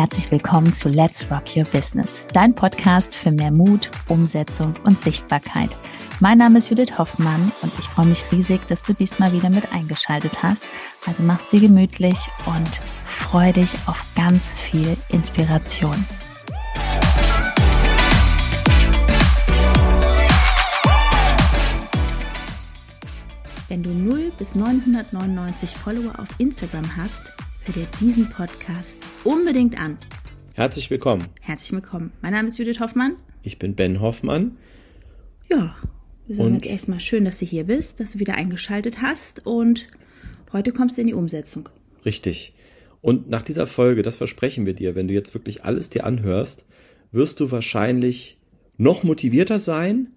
herzlich willkommen zu Let's Rock Your Business, dein Podcast für mehr Mut, Umsetzung und Sichtbarkeit. Mein Name ist Judith Hoffmann und ich freue mich riesig, dass du diesmal wieder mit eingeschaltet hast. Also mach's dir gemütlich und freu dich auf ganz viel Inspiration. Wenn du 0 bis 999 Follower auf Instagram hast, hör dir diesen Podcast unbedingt an. Herzlich willkommen. Herzlich willkommen. Mein Name ist Judith Hoffmann. Ich bin Ben Hoffmann. Ja, wir sagen jetzt erstmal schön, dass du hier bist, dass du wieder eingeschaltet hast und heute kommst du in die Umsetzung. Richtig. Und nach dieser Folge, das versprechen wir dir, wenn du jetzt wirklich alles dir anhörst, wirst du wahrscheinlich noch motivierter sein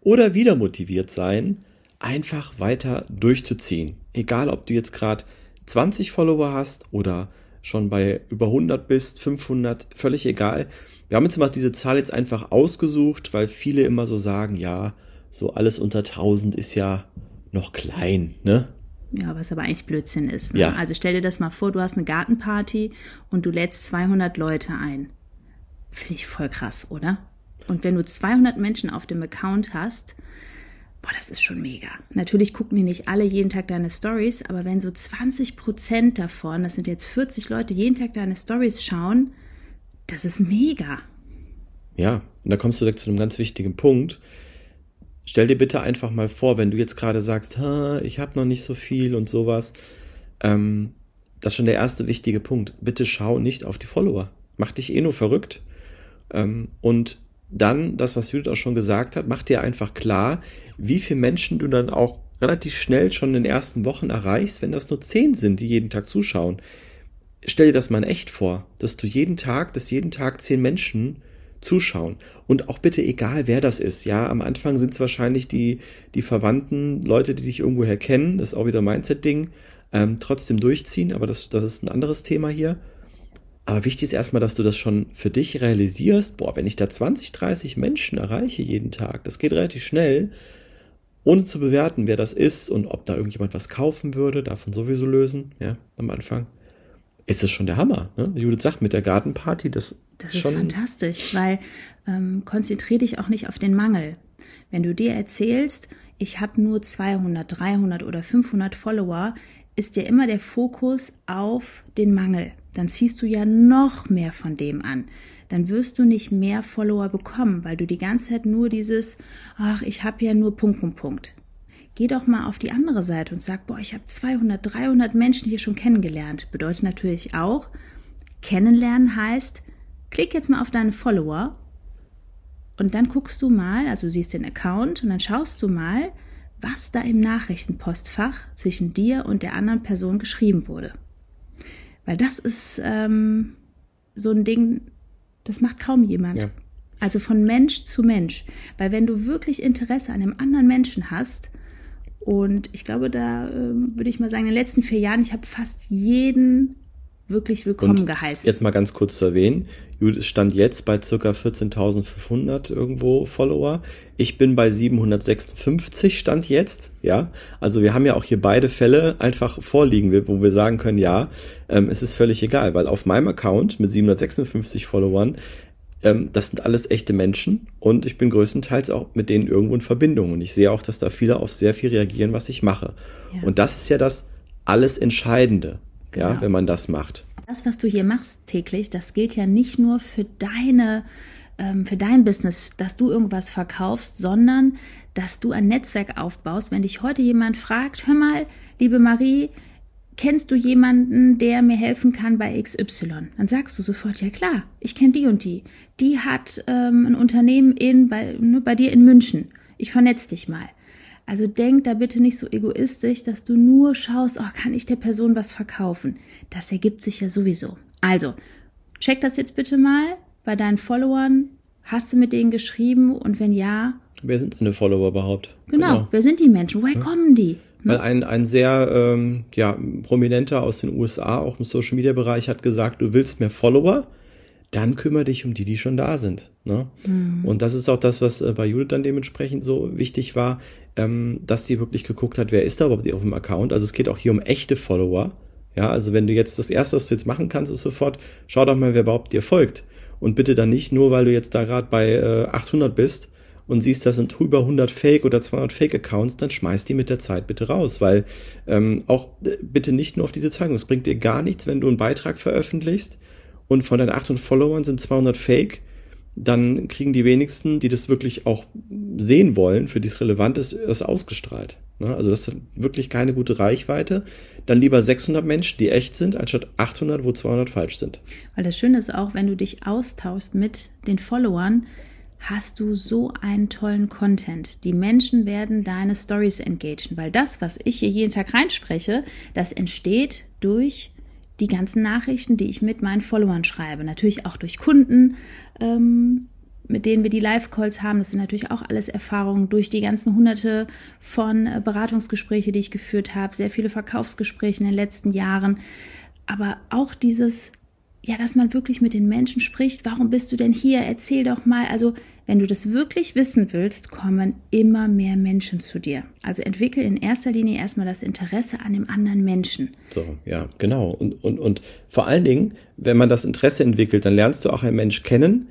oder wieder motiviert sein, einfach weiter durchzuziehen. Egal, ob du jetzt gerade 20 Follower hast oder schon bei über 100 bist, 500, völlig egal. Wir haben jetzt mal diese Zahl jetzt einfach ausgesucht, weil viele immer so sagen, ja, so alles unter 1000 ist ja noch klein, ne? Ja, was aber eigentlich Blödsinn ist. Ne? Ja. Also stell dir das mal vor, du hast eine Gartenparty und du lädst 200 Leute ein. Finde ich voll krass, oder? Und wenn du 200 Menschen auf dem Account hast, boah, das ist schon mega. Natürlich gucken die nicht alle jeden Tag deine Stories, aber wenn so 20 Prozent davon, das sind jetzt 40 Leute, jeden Tag deine Stories schauen, das ist mega. Ja, und da kommst du direkt zu einem ganz wichtigen Punkt. Stell dir bitte einfach mal vor, wenn du jetzt gerade sagst, ich habe noch nicht so viel und sowas. Ähm, das ist schon der erste wichtige Punkt. Bitte schau nicht auf die Follower. Mach dich eh nur verrückt. Ähm, und dann, das, was Judith auch schon gesagt hat, mach dir einfach klar, wie viele Menschen du dann auch relativ schnell schon in den ersten Wochen erreichst, wenn das nur zehn sind, die jeden Tag zuschauen. Stell dir das mal in echt vor, dass du jeden Tag, dass jeden Tag zehn Menschen zuschauen. Und auch bitte egal, wer das ist. Ja, am Anfang sind es wahrscheinlich die, die Verwandten, Leute, die dich irgendwoher kennen. Das ist auch wieder Mindset-Ding. Ähm, trotzdem durchziehen, aber das, das ist ein anderes Thema hier. Aber wichtig ist erstmal, dass du das schon für dich realisierst. Boah, wenn ich da 20, 30 Menschen erreiche jeden Tag, das geht relativ schnell, ohne zu bewerten, wer das ist und ob da irgendjemand was kaufen würde, davon sowieso lösen, ja, am Anfang. Ist es schon der Hammer. Ne? Judith sagt mit der Gartenparty, das, das ist fantastisch, weil ähm, konzentrier dich auch nicht auf den Mangel. Wenn du dir erzählst, ich habe nur 200, 300 oder 500 Follower, ist ja immer der Fokus auf den Mangel. Dann ziehst du ja noch mehr von dem an. Dann wirst du nicht mehr Follower bekommen, weil du die ganze Zeit nur dieses, ach, ich habe ja nur Punkt, Punkt, Punkt. Geh doch mal auf die andere Seite und sag, boah, ich habe 200, 300 Menschen hier schon kennengelernt. Bedeutet natürlich auch, kennenlernen heißt, klick jetzt mal auf deine Follower und dann guckst du mal, also du siehst den Account und dann schaust du mal, was da im Nachrichtenpostfach zwischen dir und der anderen Person geschrieben wurde. Weil das ist ähm, so ein Ding, das macht kaum jemand. Ja. Also von Mensch zu Mensch. Weil wenn du wirklich Interesse an einem anderen Menschen hast, und ich glaube, da ähm, würde ich mal sagen, in den letzten vier Jahren, ich habe fast jeden wirklich willkommen Und geheißen. Jetzt mal ganz kurz zu erwähnen, Judith stand jetzt bei circa 14.500 irgendwo Follower. Ich bin bei 756 stand jetzt, ja. Also wir haben ja auch hier beide Fälle einfach vorliegen, wo wir sagen können, ja, ähm, es ist völlig egal, weil auf meinem Account mit 756 Followern ähm, das sind alles echte Menschen und ich bin größtenteils auch mit denen irgendwo in Verbindung und ich sehe auch, dass da viele auf sehr viel reagieren, was ich mache. Ja. Und das ist ja das alles Entscheidende, ja, Genau. wenn man das macht. das, was du hier machst täglich, das gilt ja nicht nur für deine, ähm, für dein Business, dass du irgendwas verkaufst, sondern dass du ein Netzwerk aufbaust. Wenn dich heute jemand fragt, hör mal, liebe Marie, kennst du jemanden, der mir helfen kann bei XY? Dann sagst du sofort, ja klar, ich kenne die und die. Die hat ähm, ein Unternehmen in, bei, ne, bei dir in München. Ich vernetz dich mal. Also denk da bitte nicht so egoistisch, dass du nur schaust, oh, kann ich der Person was verkaufen? Das ergibt sich ja sowieso. Also, check das jetzt bitte mal bei deinen Followern. Hast du mit denen geschrieben? Und wenn ja, Wer sind deine Follower überhaupt? genau, wer sind die Menschen? Woher kommen die? Weil ein, ein sehr ähm, ja, prominenter aus den USA, auch im Social Media Bereich, hat gesagt, du willst mehr Follower, dann kümmere dich um die, die schon da sind. Ne? Und das ist auch das, was äh, bei Judith dann dementsprechend so wichtig war, ähm, dass sie wirklich geguckt hat, wer ist da überhaupt auf dem Account. Also es geht auch hier um echte Follower. Ja, also wenn du jetzt das erste, was du jetzt machen kannst, ist sofort, schau doch mal, wer überhaupt dir folgt. Und bitte dann nicht nur, weil du jetzt da gerade bei äh, 800 bist und siehst, das sind über 100 Fake oder 200 Fake-Accounts, dann schmeiß die mit der Zeit bitte raus, weil ähm, auch äh, bitte nicht nur auf diese Zeigung. Es bringt dir gar nichts, wenn du einen Beitrag veröffentlichst und von deinen 800 Followern sind 200 Fake, dann kriegen die wenigsten, die das wirklich auch sehen wollen, für die es relevant ist, das ausgestrahlt. Ne? Also das ist wirklich keine gute Reichweite. Dann lieber 600 Menschen, die echt sind, anstatt 800, wo 200 falsch sind. Weil das Schöne ist auch, wenn du dich austauschst mit den Followern, hast du so einen tollen Content. Die Menschen werden deine Stories engagen, weil das, was ich hier jeden Tag reinspreche, das entsteht durch die ganzen Nachrichten, die ich mit meinen Followern schreibe. Natürlich auch durch Kunden, ähm, mit denen wir die Live-Calls haben. Das sind natürlich auch alles Erfahrungen durch die ganzen hunderte von äh, Beratungsgespräche, die ich geführt habe, sehr viele Verkaufsgespräche in den letzten Jahren. Aber auch dieses ja, dass man wirklich mit den Menschen spricht. Warum bist du denn hier? Erzähl doch mal. Also, wenn du das wirklich wissen willst, kommen immer mehr Menschen zu dir. Also entwickel in erster Linie erstmal das Interesse an dem anderen Menschen. So, ja, genau. Und, und, und vor allen Dingen, wenn man das Interesse entwickelt, dann lernst du auch einen Mensch kennen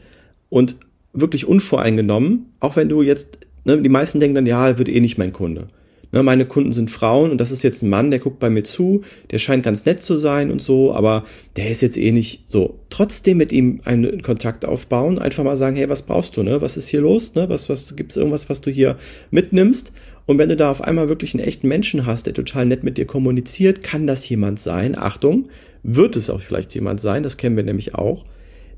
und wirklich unvoreingenommen, auch wenn du jetzt, ne, die meisten denken dann, ja, wird eh nicht mein Kunde. Ne, meine Kunden sind Frauen und das ist jetzt ein Mann, der guckt bei mir zu, der scheint ganz nett zu sein und so, aber der ist jetzt eh nicht so. Trotzdem mit ihm einen Kontakt aufbauen, einfach mal sagen, hey, was brauchst du, ne? Was ist hier los, ne? Was, was, gibt's irgendwas, was du hier mitnimmst? Und wenn du da auf einmal wirklich einen echten Menschen hast, der total nett mit dir kommuniziert, kann das jemand sein, Achtung, wird es auch vielleicht jemand sein, das kennen wir nämlich auch,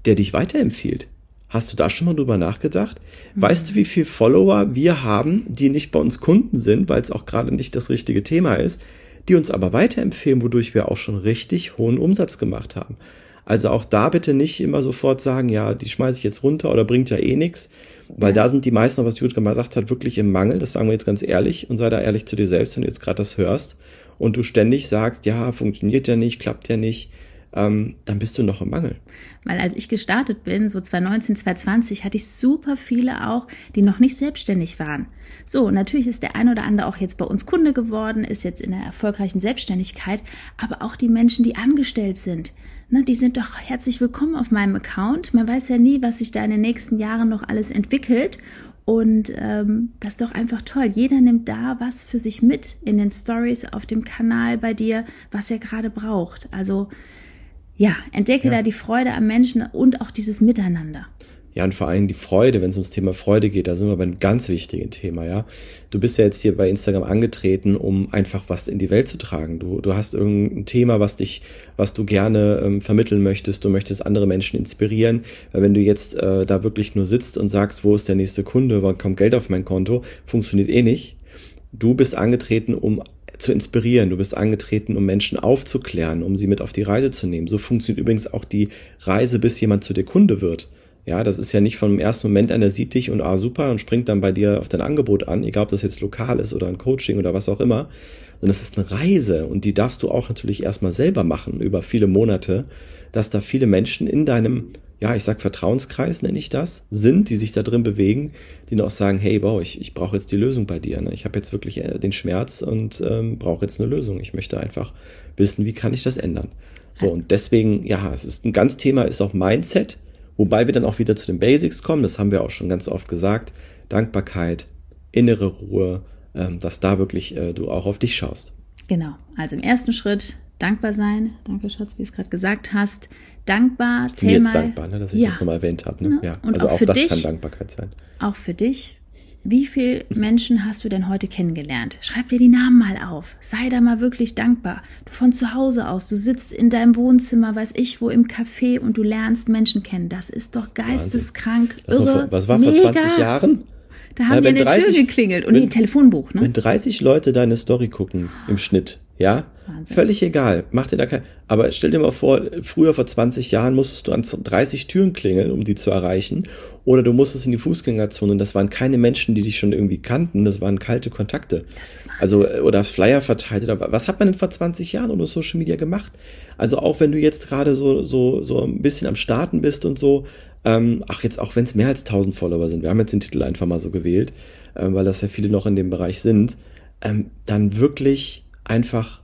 der dich weiterempfiehlt Hast du da schon mal drüber nachgedacht? Mhm. Weißt du, wie viel Follower wir haben, die nicht bei uns Kunden sind, weil es auch gerade nicht das richtige Thema ist, die uns aber weiterempfehlen, wodurch wir auch schon richtig hohen Umsatz gemacht haben. Also auch da bitte nicht immer sofort sagen, ja, die schmeiße ich jetzt runter oder bringt ja eh nichts, weil ja. da sind die meisten, was Judith mal gesagt hat, wirklich im Mangel. Das sagen wir jetzt ganz ehrlich und sei da ehrlich zu dir selbst, wenn du jetzt gerade das hörst und du ständig sagst, ja, funktioniert ja nicht, klappt ja nicht ähm, dann bist du noch im Mangel. Weil als ich gestartet bin, so 2019, 2020, hatte ich super viele auch, die noch nicht selbstständig waren. So, natürlich ist der ein oder andere auch jetzt bei uns Kunde geworden, ist jetzt in der erfolgreichen Selbstständigkeit, aber auch die Menschen, die angestellt sind. Ne, die sind doch herzlich willkommen auf meinem Account. Man weiß ja nie, was sich da in den nächsten Jahren noch alles entwickelt. Und ähm, das ist doch einfach toll. Jeder nimmt da was für sich mit in den Stories auf dem Kanal bei dir, was er gerade braucht. Also ja, entdecke ja. da die Freude am Menschen und auch dieses Miteinander. Ja, und vor allem die Freude, wenn es ums Thema Freude geht, da sind wir bei einem ganz wichtigen Thema, ja. Du bist ja jetzt hier bei Instagram angetreten, um einfach was in die Welt zu tragen. Du, du hast irgendein Thema, was dich, was du gerne ähm, vermitteln möchtest. Du möchtest andere Menschen inspirieren. Weil wenn du jetzt äh, da wirklich nur sitzt und sagst, wo ist der nächste Kunde, wann kommt Geld auf mein Konto, funktioniert eh nicht. Du bist angetreten, um zu inspirieren. Du bist angetreten, um Menschen aufzuklären, um sie mit auf die Reise zu nehmen. So funktioniert übrigens auch die Reise, bis jemand zu dir Kunde wird. Ja, das ist ja nicht von dem ersten Moment an, der sieht dich und ah, super und springt dann bei dir auf dein Angebot an, egal ob das jetzt lokal ist oder ein Coaching oder was auch immer. Und das ist eine Reise und die darfst du auch natürlich erstmal selber machen über viele Monate, dass da viele Menschen in deinem ja, ich sag Vertrauenskreis nenne ich das, sind, die sich da drin bewegen, die noch sagen, hey, wow, ich, ich brauche jetzt die Lösung bei dir. Ne? Ich habe jetzt wirklich äh, den Schmerz und ähm, brauche jetzt eine Lösung. Ich möchte einfach wissen, wie kann ich das ändern. So, und deswegen, ja, es ist ein ganz Thema, ist auch Mindset, wobei wir dann auch wieder zu den Basics kommen, das haben wir auch schon ganz oft gesagt. Dankbarkeit, innere Ruhe, ähm, dass da wirklich äh, du auch auf dich schaust. Genau, also im ersten Schritt dankbar sein. Danke, Schatz, wie du es gerade gesagt hast dankbar. Ich bin jetzt mal, dankbar, ne, dass ich ja. das nochmal erwähnt habe. Ne? Ja. Und also auch, auch das dich, kann Dankbarkeit sein. Auch für dich. Wie viele Menschen hast du denn heute kennengelernt? Schreib dir die Namen mal auf. Sei da mal wirklich dankbar. Du von zu Hause aus, du sitzt in deinem Wohnzimmer, weiß ich wo, im Café und du lernst Menschen kennen. Das ist doch geisteskrank, Wahnsinn. irre. Was war vor mega. 20 Jahren? Da haben ja, die an der 30, Tür geklingelt und wenn, ein Telefonbuch, ne? Wenn 30 Leute deine Story gucken im Schnitt, ja, Wahnsinn. Völlig egal. Mach dir da kein. Aber stell dir mal vor, früher vor 20 Jahren musstest du an 30 Türen klingeln, um die zu erreichen. Oder du musstest in die Fußgängerzone das waren keine Menschen, die dich schon irgendwie kannten. Das waren kalte Kontakte. Also, oder Flyer verteilt. Oder was hat man denn vor 20 Jahren ohne Social Media gemacht? Also auch wenn du jetzt gerade so, so, so ein bisschen am Starten bist und so, ähm, ach, jetzt auch wenn es mehr als 1000 Follower sind. Wir haben jetzt den Titel einfach mal so gewählt, ähm, weil das ja viele noch in dem Bereich sind. Ähm, dann wirklich einfach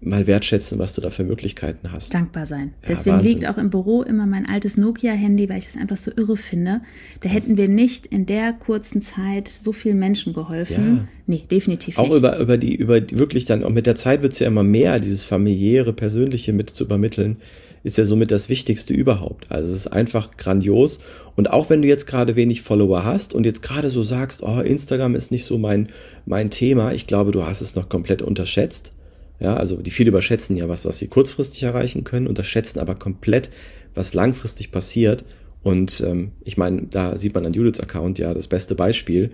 mal wertschätzen, was du da für Möglichkeiten hast. Dankbar sein. Ja, Deswegen Wahnsinn. liegt auch im Büro immer mein altes Nokia-Handy, weil ich das einfach so irre finde. Da hätten wir nicht in der kurzen Zeit so vielen Menschen geholfen. Ja. Nee, definitiv Auch nicht. über, über die, über die, wirklich dann, auch mit der Zeit wird's ja immer mehr, dieses familiäre, persönliche mit zu übermitteln, ist ja somit das Wichtigste überhaupt. Also es ist einfach grandios. Und auch wenn du jetzt gerade wenig Follower hast und jetzt gerade so sagst, oh, Instagram ist nicht so mein, mein Thema, ich glaube, du hast es noch komplett unterschätzt. Ja, also die viele überschätzen ja was, was sie kurzfristig erreichen können, unterschätzen aber komplett, was langfristig passiert. Und ähm, ich meine, da sieht man an Judiths Account ja das beste Beispiel.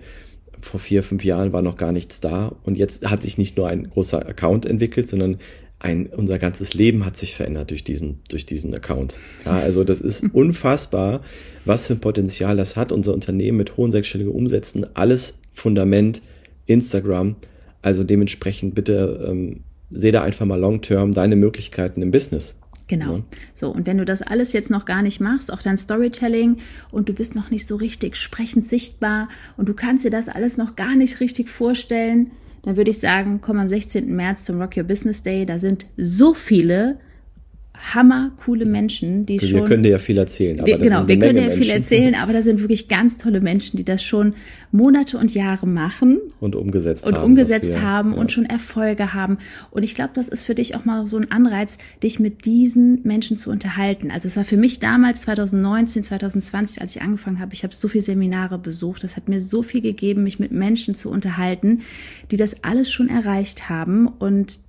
Vor vier, fünf Jahren war noch gar nichts da und jetzt hat sich nicht nur ein großer Account entwickelt, sondern ein, unser ganzes Leben hat sich verändert durch diesen, durch diesen Account. Ja, also das ist unfassbar, was für ein Potenzial das hat. Unser Unternehmen mit hohen sechsstelligen Umsätzen, alles Fundament, Instagram. Also dementsprechend bitte ähm, seh da einfach mal long-term deine Möglichkeiten im Business. Genau. Ja. So, und wenn du das alles jetzt noch gar nicht machst, auch dein Storytelling und du bist noch nicht so richtig sprechend sichtbar und du kannst dir das alles noch gar nicht richtig vorstellen, dann würde ich sagen, komm am 16. März zum Rock Your Business Day. Da sind so viele hammercoole Menschen, die Wir schon. können dir ja viel erzählen. Aber Wir, das genau, wir können Menge ja viel erzählen, aber da sind wirklich ganz tolle Menschen, die das schon Monate und Jahre machen Und umgesetzt und haben. umgesetzt was wir- haben ja. und schon Erfolge haben. Und ich glaube, das ist für dich auch mal so ein Anreiz, dich mit diesen Menschen zu unterhalten. Also es war für mich damals 2019, 2020, als ich angefangen habe, ich habe so viele Seminare besucht. Das hat mir so viel gegeben, mich mit Menschen zu unterhalten, die das alles schon erreicht haben. Und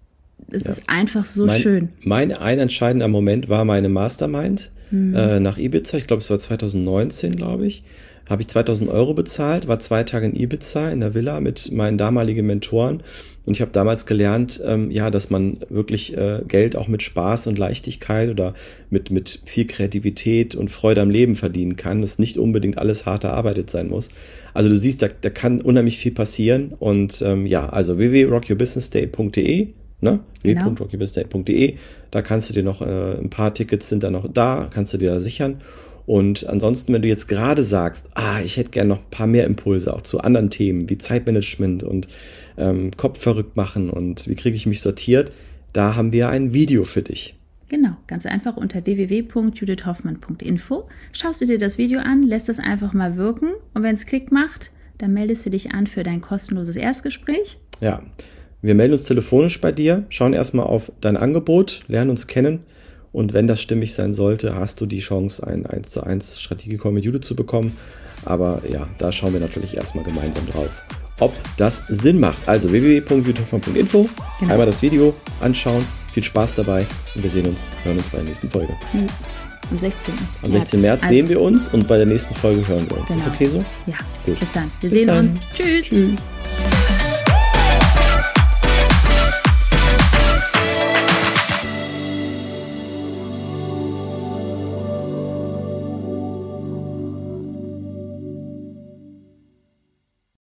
es ist einfach so mein, schön. Mein ein entscheidender Moment war meine Mastermind Hm. äh, nach Ibiza. Ich glaube, es war 2019, glaube ich. Habe ich 2000 Euro bezahlt, war zwei Tage in Ibiza in der Villa mit meinen damaligen Mentoren. Und ich habe damals gelernt, ähm, ja, dass man wirklich äh, Geld auch mit Spaß und Leichtigkeit oder mit, mit viel Kreativität und Freude am Leben verdienen kann. Dass nicht unbedingt alles hart erarbeitet sein muss. Also du siehst, da, da kann unheimlich viel passieren. Und ähm, ja, also www.rockyourbusinessday.de ne? Genau. www.rockyourbusinessday.de. Da kannst du dir noch, äh, ein paar Tickets sind da noch da, kannst du dir da sichern. Und ansonsten, wenn du jetzt gerade sagst, ah, ich hätte gerne noch ein paar mehr Impulse auch zu anderen Themen wie Zeitmanagement und ähm, Kopf verrückt machen und wie kriege ich mich sortiert, da haben wir ein Video für dich. Genau, ganz einfach unter www.judithhoffmann.info. Schaust du dir das Video an, lässt das einfach mal wirken und wenn es Klick macht, dann meldest du dich an für dein kostenloses Erstgespräch. Ja, wir melden uns telefonisch bei dir, schauen erstmal auf dein Angebot, lernen uns kennen und wenn das stimmig sein sollte, hast du die Chance, ein 1 zu 1 Strategiecall mit Judith zu bekommen. Aber ja, da schauen wir natürlich erstmal gemeinsam drauf, ob das Sinn macht. Also www.judithhoffmann.info, Genau. einmal das Video anschauen, viel Spaß dabei und wir sehen uns, hören uns bei der nächsten Folge. Nee, am 16. Am 16. März Also, sehen wir uns und bei der nächsten Folge hören wir uns. Ist Genau. das okay so? Ja, Gut. bis dann. Wir Bis sehen dann. uns. Tschüss. Tschüss.